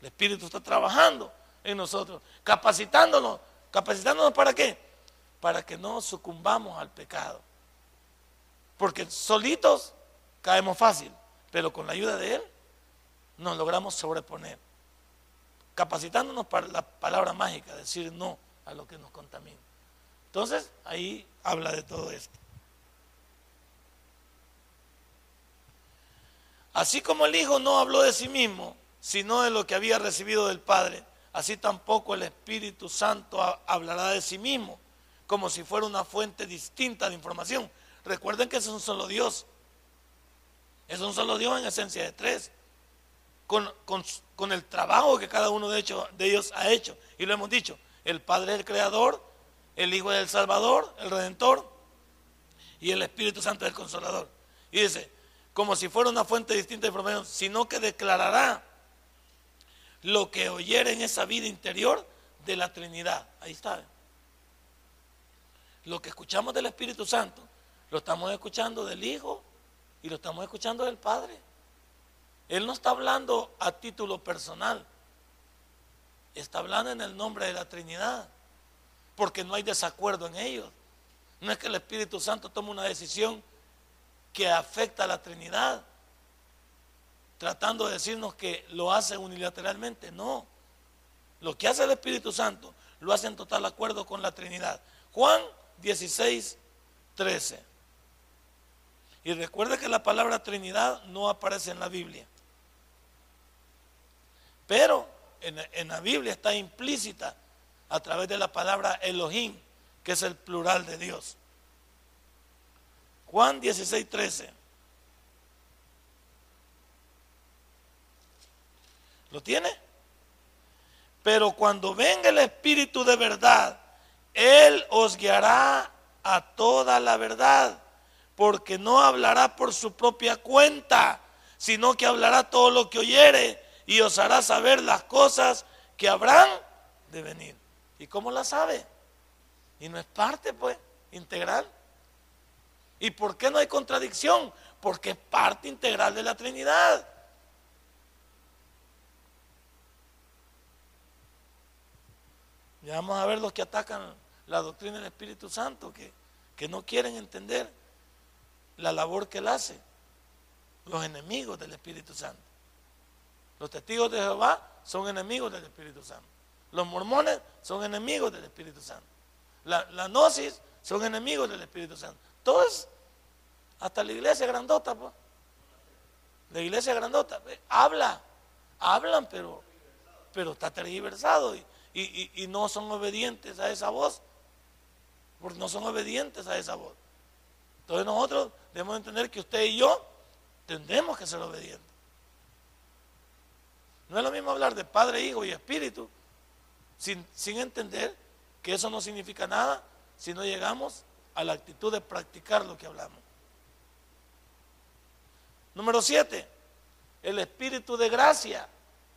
[SPEAKER 2] El Espíritu está trabajando en nosotros, capacitándonos. ¿Capacitándonos para qué? Para que no sucumbamos al pecado. Porque solitos caemos fácil, pero con la ayuda de Él nos logramos sobreponer. Capacitándonos para la palabra mágica, decir no a lo que nos contamina. Entonces, ahí habla de todo esto. Así como el Hijo no habló de sí mismo, sino de lo que había recibido del Padre, así tampoco el Espíritu Santo hablará de sí mismo, como si fuera una fuente distinta de información. Recuerden que es un solo Dios. Es un solo Dios en esencia de tres. Con, con, el trabajo que cada uno de, hecho, de ellos ha hecho. Y lo hemos dicho. El Padre es el Creador, el Hijo es el Salvador, el Redentor, y el Espíritu Santo es el Consolador. Y dice, como si fuera una fuente distinta de información, sino que declarará lo que oyere en esa vida interior de la Trinidad. Ahí está lo que escuchamos del Espíritu Santo, lo estamos escuchando del Hijo y lo estamos escuchando del Padre. Él no está hablando a título personal, está hablando en el nombre de la Trinidad, porque no hay desacuerdo en ellos. No es que el Espíritu Santo tome una decisión que afecta a la Trinidad, tratando de decirnos que lo hace unilateralmente. No. Lo que hace el Espíritu Santo lo hace en total acuerdo con la Trinidad. Juan 16, 13. Y recuerde que la palabra Trinidad no aparece en la Biblia. Pero en, en, la Biblia está implícita a través de la palabra Elohim, que es el plural de Dios. Juan 16, 13. ¿Lo tiene? Pero cuando venga el Espíritu de verdad, Él os guiará a toda la verdad, porque no hablará por su propia cuenta, sino que hablará todo lo que oyere y os hará saber las cosas que habrán de venir. ¿Y cómo la sabe? Y no es parte, pues, integral. ¿Y por qué no hay contradicción? Porque es parte integral de la Trinidad. Ya vamos a ver los que atacan la doctrina del Espíritu Santo, que, que no quieren entender la labor que él hace. Los enemigos del Espíritu Santo. Los testigos de Jehová son enemigos del Espíritu Santo. Los mormones son enemigos del Espíritu Santo. La, la gnosis son enemigos del Espíritu Santo. Todos, hasta la iglesia grandota, pues. La iglesia grandota, habla, hablan, pero, pero está tergiversado y, y, no son obedientes a esa voz, porque no son obedientes a esa voz. Entonces nosotros debemos entender que usted y yo tendremos que ser obedientes. No es lo mismo hablar de Padre, Hijo y Espíritu sin, sin entender que eso no significa nada si no llegamos a la actitud de practicar lo que hablamos. Número 7, el Espíritu de gracia.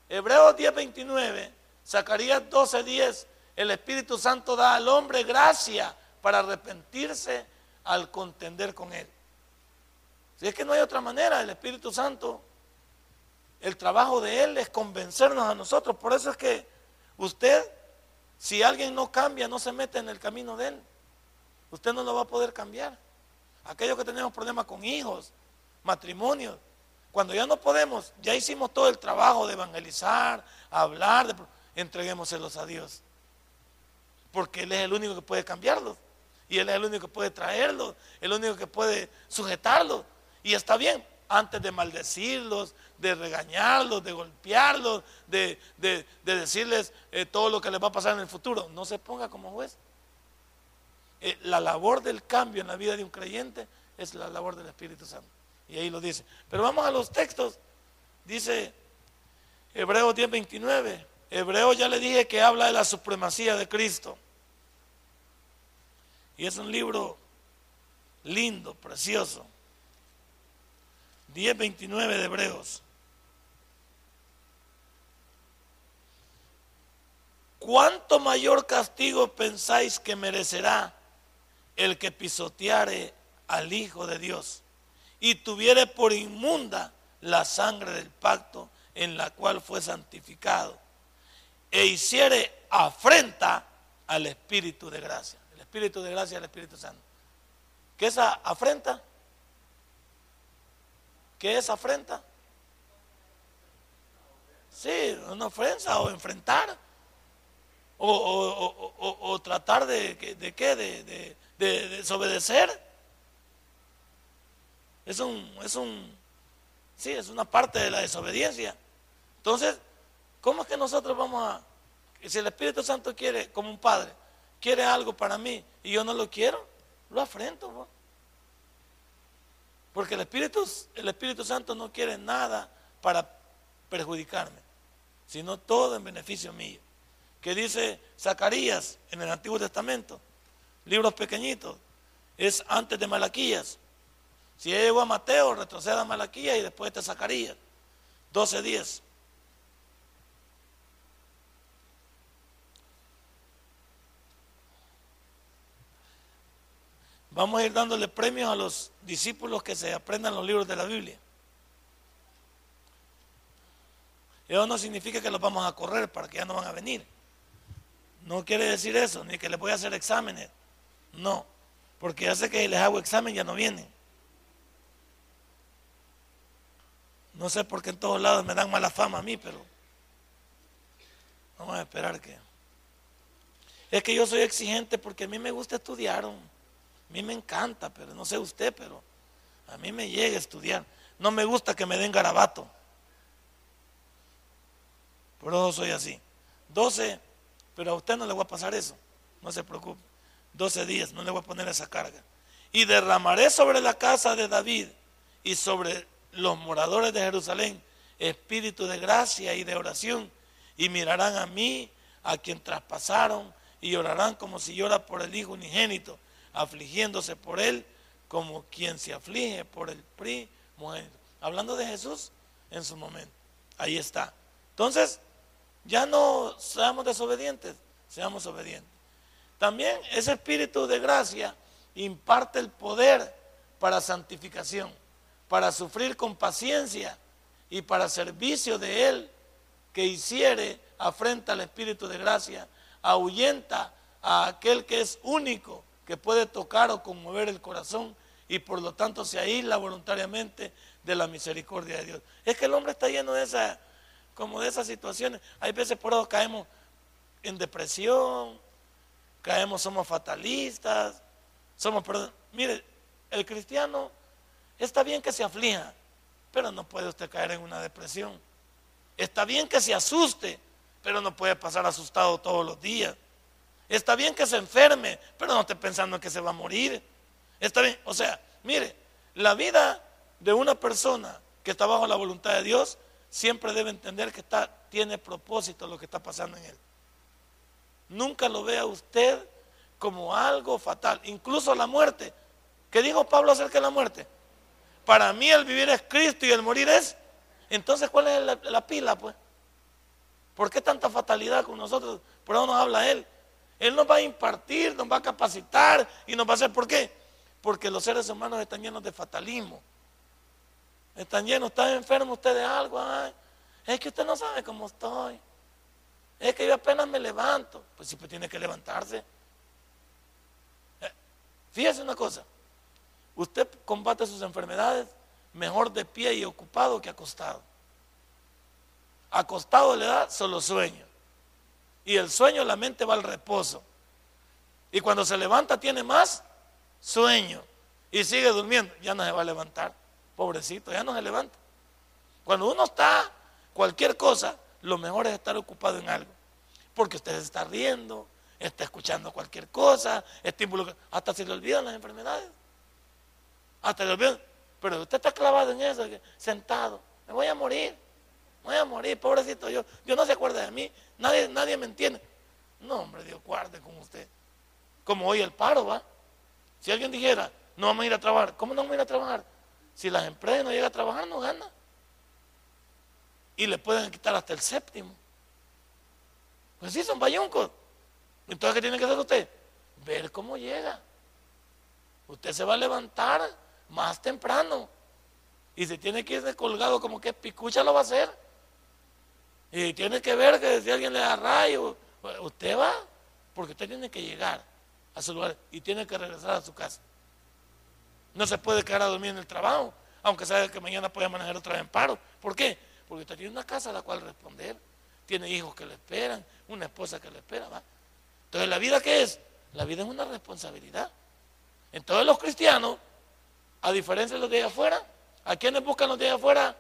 [SPEAKER 2] Hebreos 10:29 Zacarías 12:10, el Espíritu Santo da al hombre gracia para arrepentirse al contender con él. Si es que no hay otra manera, el Espíritu Santo, el trabajo de él es convencernos a nosotros. Por eso es que usted, si alguien no cambia, no se mete en el camino de él, usted no lo va a poder cambiar. Aquellos que tenemos problemas con hijos, matrimonios, cuando ya no podemos, ya hicimos todo el trabajo de evangelizar, hablar, de, entreguémoselos a Dios. Porque Él es el único que puede cambiarlos. Y Él es el único que puede traerlos. El único que puede sujetarlos. Y está bien, antes de maldecirlos, de regañarlos, de golpearlos, de, decirles eh, todo lo que les va a pasar en el futuro. No se ponga como juez. Eh, la labor del cambio en la vida de un creyente es la labor del Espíritu Santo. Y ahí lo dice. Pero vamos a los textos. Dice Hebreos 10, 29. Hebreo ya le dije que habla de la supremacía de Cristo. Y es un libro lindo, precioso. 10.29 de Hebreos. ¿Cuánto mayor castigo pensáis que merecerá el que pisoteare al Hijo de Dios y tuviere por inmunda la sangre del pacto en la cual fue santificado e hiciere afrenta al Espíritu de gracia. El Espíritu de gracia al Espíritu Santo. ¿Qué es afrenta? ¿Qué es afrenta? Sí, una ofensa o enfrentar. O, tratar de, de qué? De, de, desobedecer. Es un, es un, sí, es una parte de la desobediencia. Entonces, ¿Cómo es que nosotros vamos a, si el Espíritu Santo quiere, como un padre, quiere algo para mí y yo no lo quiero, lo afrento? Porque el Espíritu, el Espíritu Santo no quiere nada para perjudicarme, sino todo en beneficio mío. Que dice Zacarías en el Antiguo Testamento, libros pequeñitos, es antes de Malaquías. Si llegó a Mateo, retroceda a Malaquías y después de Zacarías. 12.10. Vamos a ir dándole premios a los discípulos que se aprendan los libros de la Biblia. Eso no significa que los vamos a correr para que ya no van a venir. No quiere decir eso, ni que les voy a hacer exámenes. No, porque ya sé que les hago examen ya no vienen. No sé por qué en todos lados me dan mala fama a mí, pero vamos a esperar que... Es que yo soy exigente porque a mí me gusta estudiar. A mí me encanta, pero no sé usted, pero a mí me llega a estudiar. No me gusta que me den garabato. Por eso soy así. 12, pero a usted no le voy a pasar eso. No se preocupe. 12 días, no le voy a poner esa carga. Y derramaré sobre la casa de David y sobre los moradores de Jerusalén espíritu de gracia y de oración. Y mirarán a mí, a quien traspasaron, y llorarán como si llora por el Hijo unigénito, afligiéndose por él como quien se aflige por el primogénito. Hablando de Jesús en su momento. Ahí está. Entonces, ya no seamos desobedientes, seamos obedientes. También ese espíritu de gracia imparte el poder para santificación, para sufrir con paciencia y para servicio de Él que hiciere afrenta al espíritu de gracia, ahuyenta a aquel que es único, que puede tocar o conmover el corazón y por lo tanto se aísla voluntariamente de la misericordia de Dios. Es que el hombre está lleno de esa, como de esas situaciones. Hay veces por eso caemos en depresión, caemos, somos fatalistas, somos, perdón, mire, el cristiano está bien que se aflija, pero no puede usted caer en una depresión. Está bien que se asuste, pero no puede pasar asustado todos los días. Está bien que se enferme, pero no esté pensando en que se va a morir. Está bien, o sea, mire, la vida de una persona que está bajo la voluntad de Dios siempre debe entender que está, tiene propósito lo que está pasando en él. Nunca lo vea usted como algo fatal, incluso la muerte. ¿Qué dijo Pablo acerca de la muerte? Para mí el vivir es Cristo y el morir es. Entonces, ¿cuál es la, la pila, pues? ¿Por qué tanta fatalidad con nosotros? Por eso nos habla Él. Él nos va a impartir, nos va a capacitar y nos va a hacer. ¿Por qué? Porque los seres humanos están llenos de fatalismo. Están llenos, están enfermos usted de algo. es que usted no sabe cómo estoy. Es que yo apenas me levanto. Pues sí, pues tiene que levantarse. Eh, fíjese una cosa. Usted combate sus enfermedades mejor de pie y ocupado que acostado. Acostado le da solo sueño. Y el sueño la mente va al reposo. Y cuando se levanta tiene más sueño. Y sigue durmiendo. Ya no se va a levantar. Pobrecito, ya no se levanta. Cuando uno está cualquier cosa, lo mejor es estar ocupado en algo. Porque usted está riendo, está escuchando cualquier cosa, está Hasta se le olvidan las enfermedades. Hasta se le olvidan. Pero usted está clavado en eso, sentado. Me voy a morir. Voy a morir, pobrecito. Yo, Dios no se acuerda de mí. Nadie, nadie me entiende. No, hombre, Dios guarde con usted. Como hoy el paro, ¿va? Si alguien dijera, no vamos a ir a trabajar, ¿cómo no vamos a ir a trabajar? Si las empresas no llegan a trabajar, no gana. Y le pueden quitar hasta el séptimo. Pues sí, son bayuncos. Entonces, ¿qué tiene que hacer usted? Ver cómo llega. Usted se va a levantar más temprano. Y si tiene que ir colgado como que picucha lo va a hacer. Y tiene que ver que si alguien le da rayo, usted va, porque usted tiene que llegar a su lugar y tiene que regresar a su casa. No se puede quedar a dormir en el trabajo, aunque sabe que mañana puede manejar otra vez en paro. ¿Por qué? Porque usted tiene una casa a la cual responder, tiene hijos que le esperan, una esposa que le espera. ¿va? Entonces, ¿la vida qué es? La vida es una responsabilidad. Entonces, los cristianos, a diferencia de los de allá afuera, ¿a quiénes buscan los de allá afuera?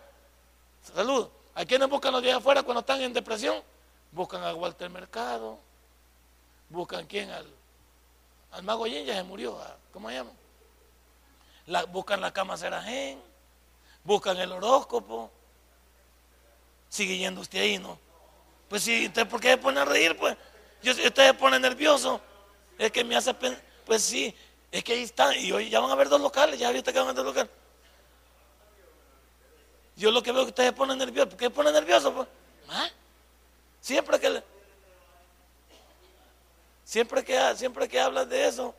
[SPEAKER 2] Salud. ¿A quiénes buscan los de afuera cuando están en depresión? Buscan a Walter Mercado, buscan quién al, al mago ya se murió, ¿cómo se llama? buscan la cama Serajén, buscan el horóscopo. Sigue yendo usted ahí, ¿no? Pues sí, entonces ¿por qué se pone a reír? Pues yo, usted se pone nervioso. Es que me hace pensar, pues sí, es que ahí están. Y hoy ya van a ver dos locales, ya ahorita que van a ver dos locales. Yo lo que veo es que ustedes se ponen nerviosos. ¿Por qué se pone nervioso? Pues? ¿Ah? Siempre que siempre que siempre que hablas de eso,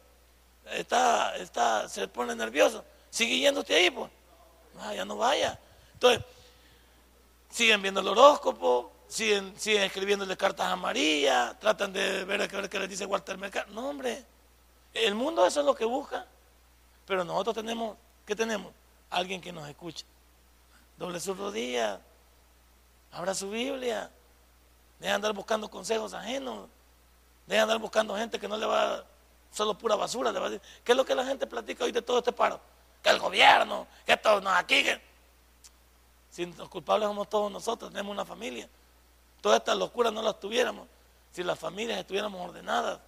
[SPEAKER 2] está, está, se pone nervioso. Sigue yendo usted ahí, pues. Ah, ya no vaya. Entonces, siguen viendo el horóscopo, siguen, siguen escribiéndole cartas a María, tratan de ver, a ver qué les dice Walter Mercado. No, hombre, el mundo eso es lo que busca, pero nosotros tenemos, ¿qué tenemos? Alguien que nos escucha. Doble su rodilla, abra su Biblia, deja de andar buscando consejos ajenos, deja de andar buscando gente que no le va, solo pura basura, le va a decir, ¿qué es lo que la gente platica hoy de todo este paro? Que el gobierno, que esto no aquí, que... Si los culpables somos todos nosotros, tenemos una familia. Todas estas locuras no las tuviéramos si las familias estuviéramos ordenadas,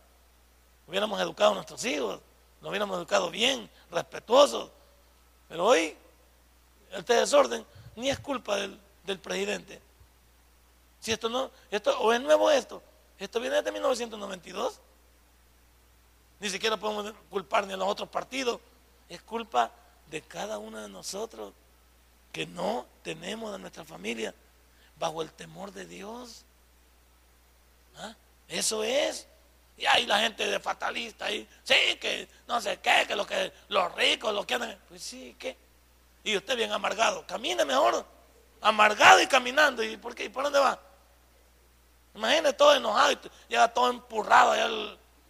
[SPEAKER 2] hubiéramos educado a nuestros hijos, nos hubiéramos educado bien, respetuosos. Pero hoy, este desorden ni es culpa del, del presidente. Si esto no, esto, o es nuevo esto, esto viene desde 1992. Ni siquiera podemos culpar ni a los otros partidos. Es culpa de cada uno de nosotros que no tenemos a nuestra familia bajo el temor de Dios. ¿Ah? Eso es. Y hay la gente de fatalista ahí, sí, que no sé qué, que, lo que los ricos, los que. Pues sí, ¿qué? Y usted bien amargado, camine mejor, amargado y caminando. ¿Y por qué? ¿Y por dónde va? Imagínese todo enojado, y llega todo empurrado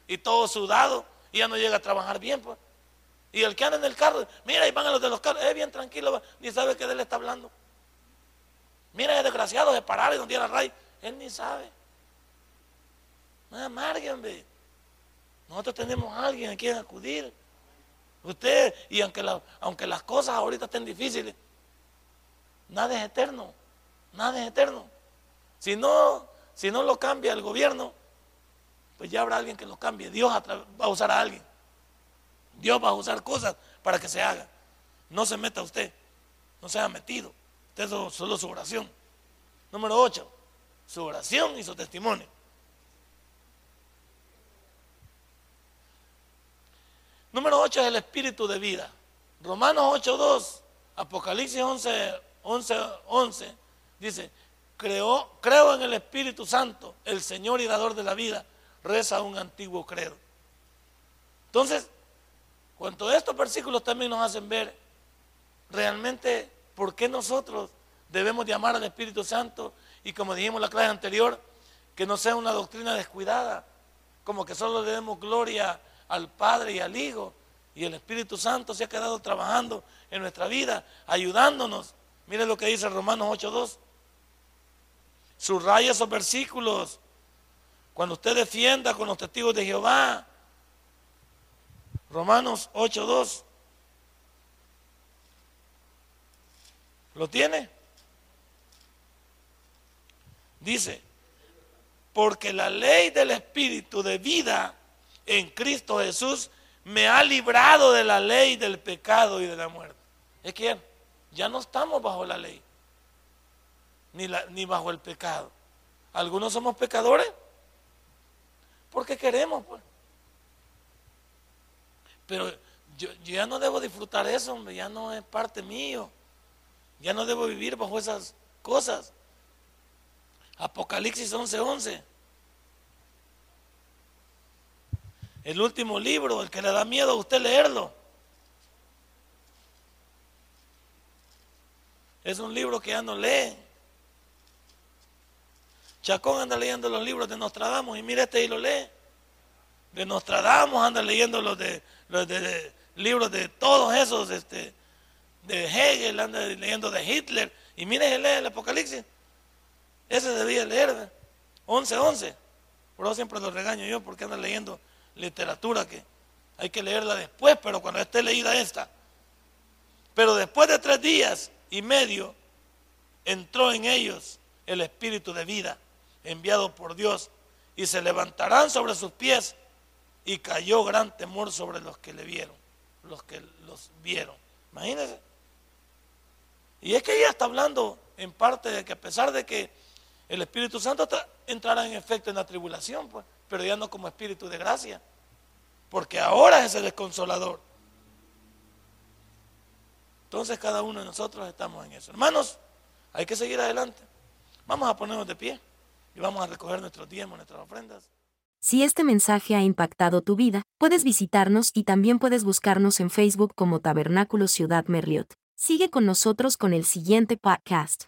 [SPEAKER 2] y todo sudado y ya no llega a trabajar bien. Pues. Y el que anda en el carro, mira, y van a los de los carros, es bien tranquilo, ni sabe que de él está hablando. Mira, es desgraciado de parar y donde era Ray, él ni sabe. No amarguen. Nosotros tenemos a alguien a quien acudir. Usted, y aunque, aunque las cosas ahorita estén difíciles, nada es eterno. Nada es eterno. Si no, si no lo cambia el gobierno, pues ya habrá alguien que lo cambie. Dios va a usar a alguien. Dios va a usar cosas para que se haga. No se meta usted. No se metido. Usted solo su oración. Número 8. Su oración y su testimonio. Número 8 es el espíritu de vida. Romanos 8.2, Apocalipsis 11, 11, 11, dice, creo, creo en el Espíritu Santo, el Señor y dador de la vida, reza un antiguo credo. Entonces, cuanto estos versículos también nos hacen ver realmente por qué nosotros debemos de amar al Espíritu Santo y como dijimos en la clase anterior, que no sea una doctrina descuidada, como que solo le demos gloria al Padre y al Hijo y el Espíritu Santo se ha quedado trabajando en nuestra vida, ayudándonos. Mire lo que dice Romanos 8.2. Subraya esos versículos. Cuando usted defienda con los testigos de Jehová. Romanos 8.2. ¿Lo tiene? Dice, porque la ley del Espíritu de vida en Cristo Jesús me ha librado de la ley del pecado y de la muerte. Es que ya no estamos bajo la ley, ni, bajo el pecado. Algunos somos pecadores porque queremos, pues. Pero yo, ya no debo disfrutar eso, hombre, ya no es parte mío. Ya no debo vivir bajo esas cosas. Apocalipsis 11:11. 11. El último libro, el que le da miedo a usted leerlo. Es un libro que ya no lee. Chacón anda leyendo los libros de Nostradamus y mira este y lo lee. De Nostradamus anda leyendo los de los de, libros de todos esos, este, de Hegel, anda leyendo de Hitler. Y mire, él lee el Apocalipsis. Ese debía leer, 11, 11. Por eso siempre lo regaño yo porque anda leyendo literatura que hay que leerla después, pero cuando esté leída esta. Pero después de tres días y medio entró en ellos el espíritu de vida enviado por Dios y se levantarán sobre sus pies y cayó gran temor sobre los que le vieron, los que los vieron. Imagínense. Y es que ella está hablando en parte de que a pesar de que el Espíritu Santo entrará en efecto en la tribulación, pues, pero ya no como espíritu de gracia, porque ahora es el desconsolador. Entonces cada uno de nosotros estamos en eso. Hermanos, hay que seguir adelante. Vamos a ponernos de pie y vamos a recoger nuestros diezmos, nuestras ofrendas.
[SPEAKER 1] Si este mensaje ha impactado tu vida, puedes visitarnos y también puedes buscarnos en Facebook como Tabernáculo Ciudad Merliot. Sigue con nosotros con el siguiente podcast.